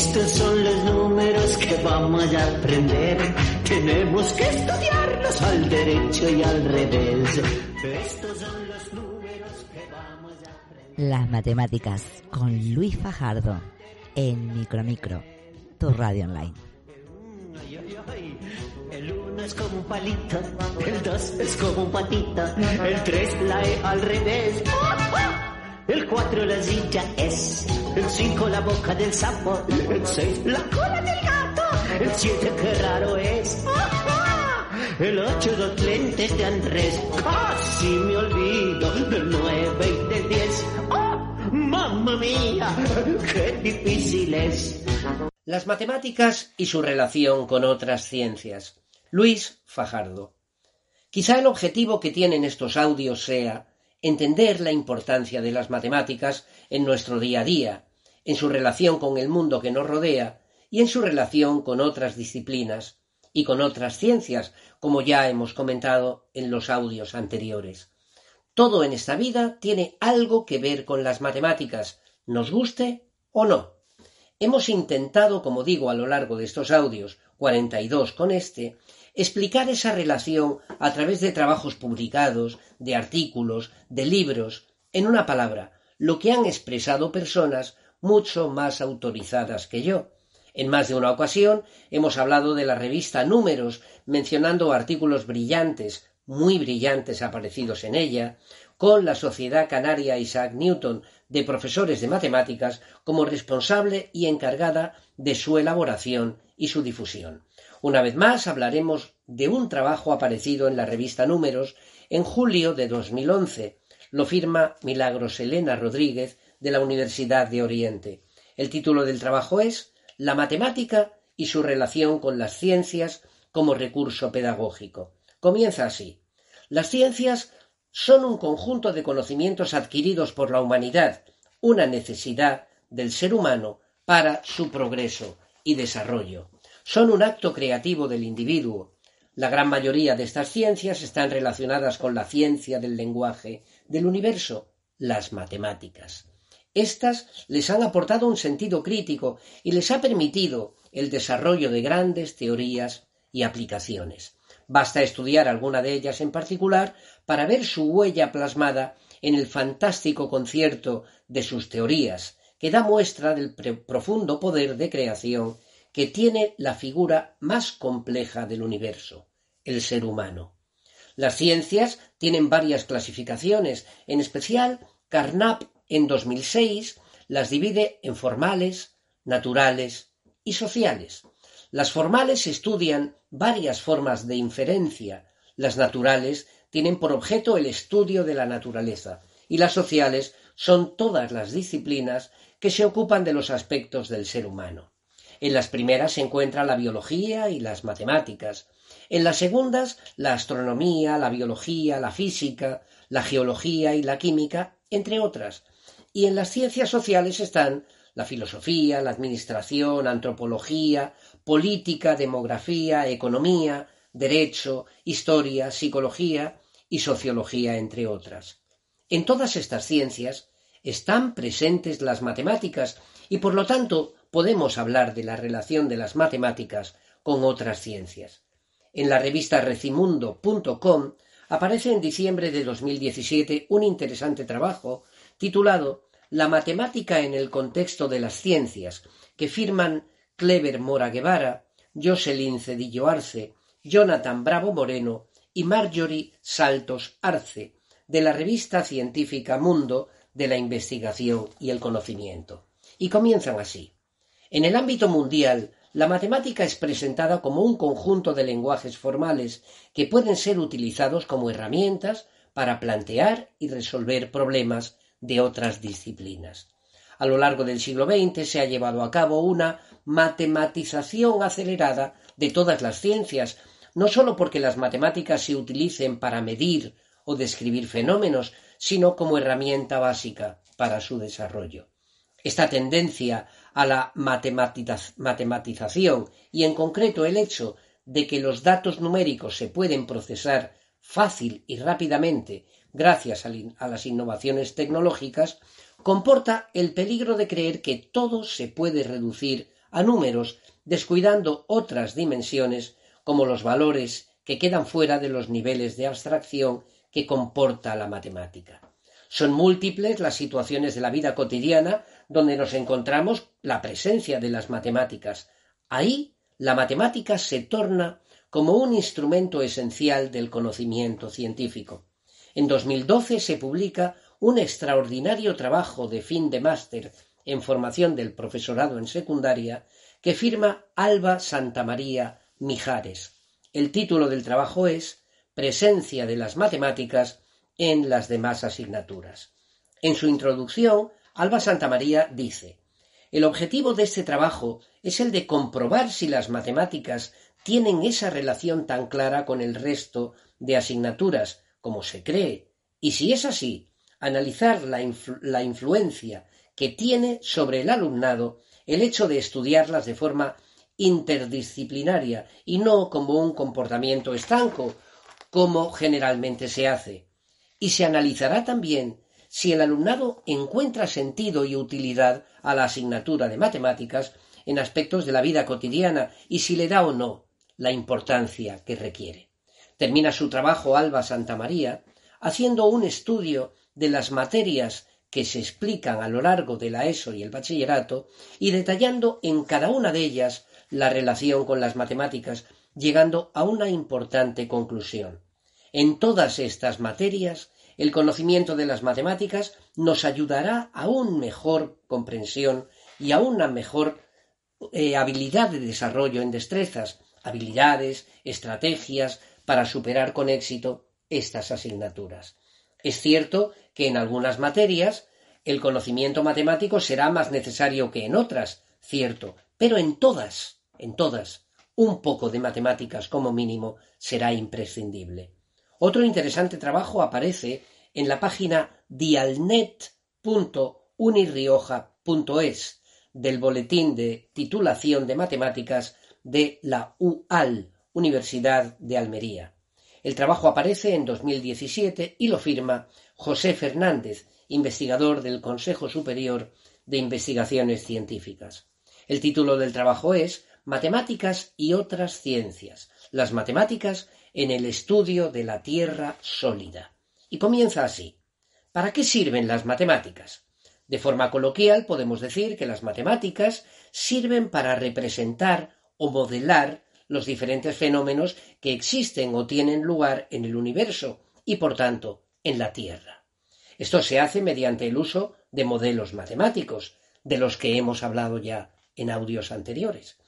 Estos son los números que vamos a aprender. Tenemos que estudiarlos al derecho y al revés. Estos son los números que vamos a aprender. Las matemáticas con Luis Fajardo en Micromicro, tu radio online. El uno es como un palito, el dos es como un patito, el tres la E al revés. El cuatro la silla es, el cinco la boca del sapo, el seis la cola del gato, el siete qué raro es. El ocho los lentes de Andrés, casi me olvido del nueve y del diez. ¡Oh, mamma mía! ¡Qué difícil es! Las matemáticas y su relación con otras ciencias. Luis Fajardo. Quizá el objetivo que tienen estos audios sea entender la importancia de las matemáticas en nuestro día a día, en su relación con el mundo que nos rodea y en su relación con otras disciplinas y con otras ciencias, como ya hemos comentado en los audios anteriores. Todo en esta vida tiene algo que ver con las matemáticas, nos guste o no. Hemos intentado, como digo a lo largo de estos audios, 42 con este, explicar esa relación a través de trabajos publicados, de artículos, de libros, en una palabra, lo que han expresado personas mucho más autorizadas que yo. En más de una ocasión hemos hablado de la revista Números, mencionando artículos brillantes, muy brillantes aparecidos en ella, con la Sociedad Canaria Isaac Newton de profesores de matemáticas como responsable y encargada de su elaboración y su difusión. Una vez más hablaremos de un trabajo aparecido en la revista Números en julio de 2011. Lo firma Milagros Elena Rodríguez de la Universidad de Oriente. El título del trabajo es La matemática y su relación con las ciencias como recurso pedagógico. Comienza así. Las ciencias son un conjunto de conocimientos adquiridos por la humanidad, una necesidad del ser humano para su progreso y desarrollo. Son un acto creativo del individuo. La gran mayoría de estas ciencias están relacionadas con la ciencia del lenguaje del universo, las matemáticas. Estas les han aportado un sentido crítico y les ha permitido el desarrollo de grandes teorías y aplicaciones. Basta estudiar alguna de ellas en particular para ver su huella plasmada en el fantástico concierto de sus teorías, que da muestra del profundo poder de creación que tiene la figura más compleja del universo, el ser humano. Las ciencias tienen varias clasificaciones, en especial Carnap en 2006 las divide en formales, naturales y sociales. Las formales estudian varias formas de inferencia, las naturales tienen por objeto el estudio de la naturaleza y las sociales son todas las disciplinas que se ocupan de los aspectos del ser humano. En las primeras se encuentra la biología y las matemáticas, en las segundas la astronomía, la biología, la física, la geología y la química, entre otras, y en las ciencias sociales están la filosofía, la administración, antropología, política, demografía, economía, derecho, historia, psicología y sociología, entre otras. En todas estas ciencias están presentes las matemáticas y por lo tanto podemos hablar de la relación de las matemáticas con otras ciencias. En la revista recimundo.com aparece en diciembre de 2017 un interesante trabajo titulado La matemática en el contexto de las ciencias, que firman Clever Mora Guevara, Jocelyn Cedillo Arce, Jonathan Bravo Moreno y Marjorie Saltos Arce, de la revista científica Mundo de la Investigación y el Conocimiento. Y comienzan así. En el ámbito mundial, la matemática es presentada como un conjunto de lenguajes formales que pueden ser utilizados como herramientas para plantear y resolver problemas de otras disciplinas. A lo largo del siglo XX se ha llevado a cabo una matematización acelerada de todas las ciencias, no sólo porque las matemáticas se utilicen para medir o describir fenómenos, sino como herramienta básica para su desarrollo. Esta tendencia a la matematización y en concreto el hecho de que los datos numéricos se pueden procesar fácil y rápidamente gracias a las innovaciones tecnológicas, comporta el peligro de creer que todo se puede reducir a números, descuidando otras dimensiones como los valores que quedan fuera de los niveles de abstracción que comporta la matemática. Son múltiples las situaciones de la vida cotidiana donde nos encontramos la presencia de las matemáticas. Ahí la matemática se torna como un instrumento esencial del conocimiento científico. En 2012 se publica un extraordinario trabajo de fin de máster en formación del profesorado en secundaria que firma Alba Santamaría Mijares. El título del trabajo es Presencia de las matemáticas en las demás asignaturas. En su introducción, Alba Santamaría dice El objetivo de este trabajo es el de comprobar si las matemáticas tienen esa relación tan clara con el resto de asignaturas como se cree, y si es así, analizar la, la influencia que tiene sobre el alumnado el hecho de estudiarlas de forma interdisciplinaria y no como un comportamiento estanco, como generalmente se hace. Y se analizará también si el alumnado encuentra sentido y utilidad a la asignatura de matemáticas en aspectos de la vida cotidiana y si le da o no la importancia que requiere. Termina su trabajo Alba Santa María haciendo un estudio de las materias que se explican a lo largo de la ESO y el bachillerato y detallando en cada una de ellas la relación con las matemáticas, llegando a una importante conclusión. En todas estas materias, el conocimiento de las matemáticas nos ayudará a una mejor comprensión y a una mejor eh, habilidad de desarrollo en destrezas, habilidades, estrategias para superar con éxito estas asignaturas. Es cierto que en algunas materias el conocimiento matemático será más necesario que en otras, cierto, pero en todas en todas, un poco de matemáticas como mínimo será imprescindible. Otro interesante trabajo aparece en la página dialnet.unirrioja.es del Boletín de Titulación de Matemáticas de la UAL, Universidad de Almería. El trabajo aparece en 2017 y lo firma José Fernández, investigador del Consejo Superior de Investigaciones Científicas. El título del trabajo es Matemáticas y otras ciencias. Las matemáticas en el estudio de la Tierra sólida. Y comienza así. ¿Para qué sirven las matemáticas? De forma coloquial podemos decir que las matemáticas sirven para representar o modelar los diferentes fenómenos que existen o tienen lugar en el universo y por tanto en la Tierra. Esto se hace mediante el uso de modelos matemáticos, de los que hemos hablado ya en audios anteriores.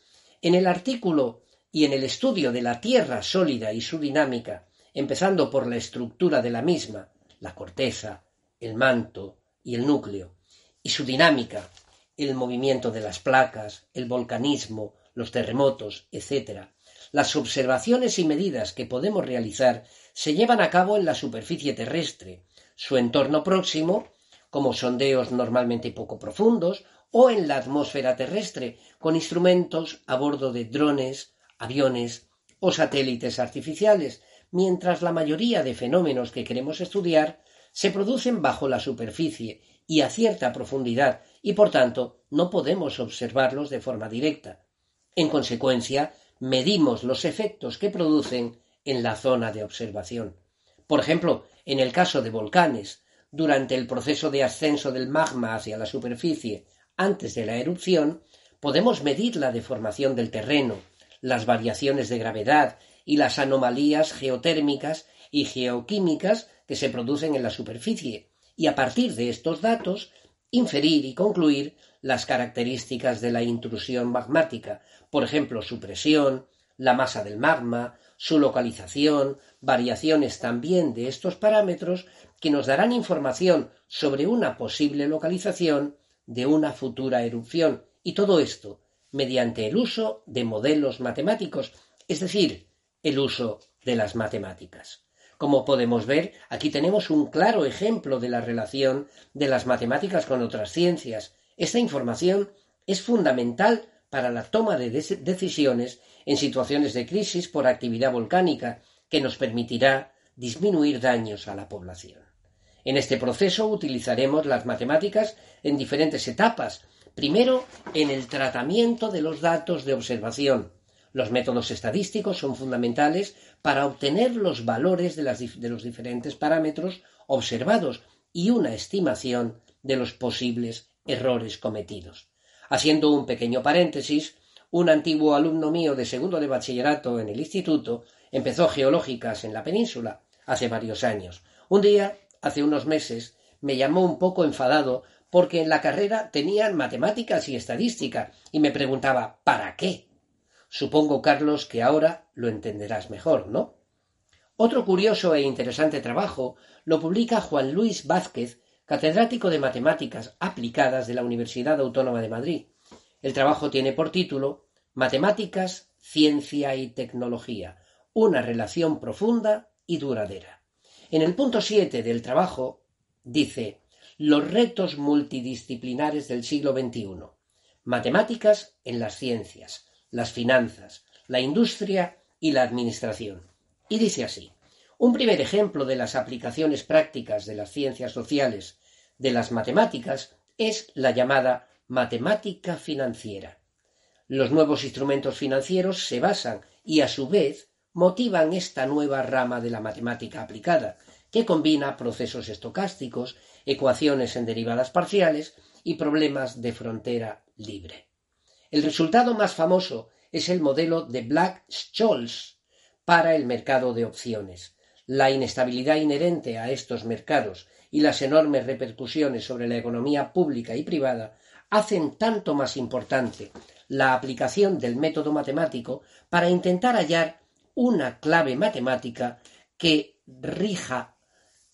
En el artículo y en el estudio de la Tierra sólida y su dinámica, empezando por la estructura de la misma, la corteza, el manto y el núcleo, y su dinámica, el movimiento de las placas, el volcanismo, los terremotos, etc. Las observaciones y medidas que podemos realizar se llevan a cabo en la superficie terrestre, su entorno próximo, como sondeos normalmente poco profundos o en la atmósfera terrestre con instrumentos a bordo de drones, aviones o satélites artificiales, mientras la mayoría de fenómenos que queremos estudiar se producen bajo la superficie y a cierta profundidad y por tanto no podemos observarlos de forma directa. En consecuencia, medimos los efectos que producen en la zona de observación. Por ejemplo, en el caso de volcanes, durante el proceso de ascenso del magma hacia la superficie antes de la erupción, podemos medir la deformación del terreno, las variaciones de gravedad y las anomalías geotérmicas y geoquímicas que se producen en la superficie, y a partir de estos datos inferir y concluir las características de la intrusión magmática, por ejemplo, su presión, la masa del magma, su localización, variaciones también de estos parámetros que nos darán información sobre una posible localización de una futura erupción, y todo esto mediante el uso de modelos matemáticos, es decir, el uso de las matemáticas. Como podemos ver, aquí tenemos un claro ejemplo de la relación de las matemáticas con otras ciencias. Esta información es fundamental para la toma de decisiones en situaciones de crisis por actividad volcánica, que nos permitirá disminuir daños a la población. En este proceso utilizaremos las matemáticas en diferentes etapas Primero, en el tratamiento de los datos de observación. Los métodos estadísticos son fundamentales para obtener los valores de, los diferentes parámetros observados y una estimación de los posibles errores cometidos. Haciendo un pequeño paréntesis, un antiguo alumno mío de segundo de bachillerato en el instituto empezó geológicas en la península hace varios años. Un día, hace unos meses, me llamó un poco enfadado porque en la carrera tenían matemáticas y estadística y me preguntaba ¿para qué? Supongo, Carlos, que ahora lo entenderás mejor, ¿no? Otro curioso e interesante trabajo lo publica Juan Luis Vázquez, catedrático de Matemáticas Aplicadas de la Universidad Autónoma de Madrid. El trabajo tiene por título Matemáticas, Ciencia y Tecnología, una relación profunda y duradera. En el punto 7 del trabajo dice Los retos multidisciplinares del siglo XXI. Matemáticas en las ciencias las finanzas, la industria y la administración. Y dice así, un primer ejemplo de las aplicaciones prácticas de las ciencias sociales de las matemáticas es la llamada matemática financiera. Los nuevos instrumentos financieros se basan y a su vez motivan esta nueva rama de la matemática aplicada, que combina procesos estocásticos, ecuaciones en derivadas parciales y problemas de frontera libre. El resultado más famoso es el modelo de Black-Scholes para el mercado de opciones. La inestabilidad inherente a estos mercados y las enormes repercusiones sobre la economía pública y privada hacen tanto más importante la aplicación del método matemático para intentar hallar una clave matemática que rija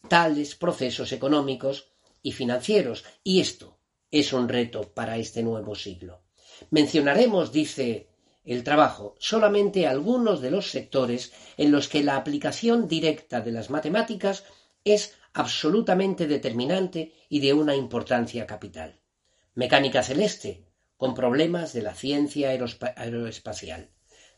tales procesos económicos y financieros. Y esto es un reto para este nuevo siglo. Mencionaremos, dice el trabajo, solamente algunos de los sectores en los que la aplicación directa de las matemáticas es absolutamente determinante y de una importancia capital. Mecánica celeste, con problemas de la ciencia aeroespacial.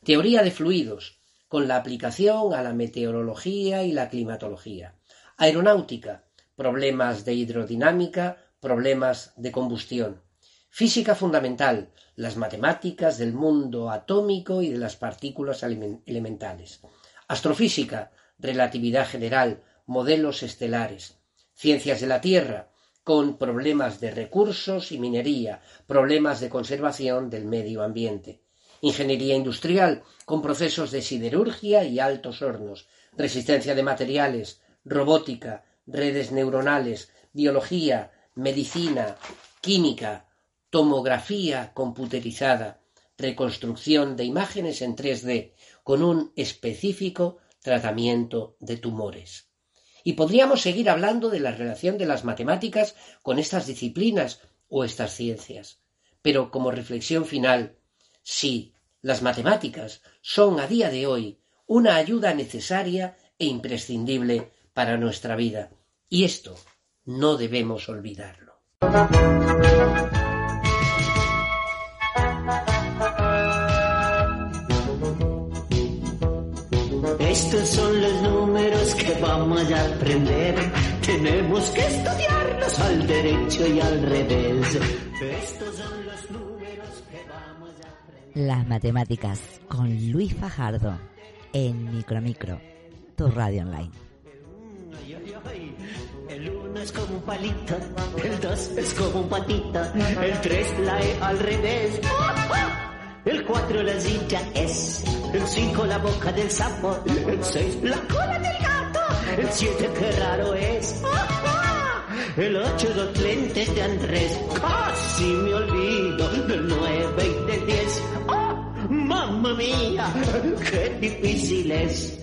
Teoría de fluidos, con la aplicación a la meteorología y la climatología. Aeronáutica, problemas de hidrodinámica, problemas de combustión. Física fundamental, las matemáticas del mundo atómico y de las partículas elementales. Astrofísica, relatividad general, modelos estelares. Ciencias de la Tierra, con problemas de recursos y minería, problemas de conservación del medio ambiente. Ingeniería industrial, con procesos de siderurgia y altos hornos. Resistencia de materiales, robótica, redes neuronales, biología, medicina, química, tomografía computerizada, reconstrucción de imágenes en 3D con un específico tratamiento de tumores. Y podríamos seguir hablando de la relación de las matemáticas con estas disciplinas o estas ciencias. Pero como reflexión final, sí, las matemáticas son a día de hoy una ayuda necesaria e imprescindible para nuestra vida. Y esto no debemos olvidarlo. Estos son los números que vamos a aprender. Tenemos que estudiarlos al derecho y al revés. Estos son los números que vamos a aprender. Las matemáticas con Luis Fajardo en Micromicro, tu radio online. El uno es como un palito, el dos es como un patita, el tres la E al revés. El cuatro la silla es, el cinco la boca del sapo, el seis la cola del gato, el siete qué raro es. El ocho los lentes de Andrés, casi me olvido del nueve y del diez. ¡Oh, mamma mía! ¡Qué difícil es!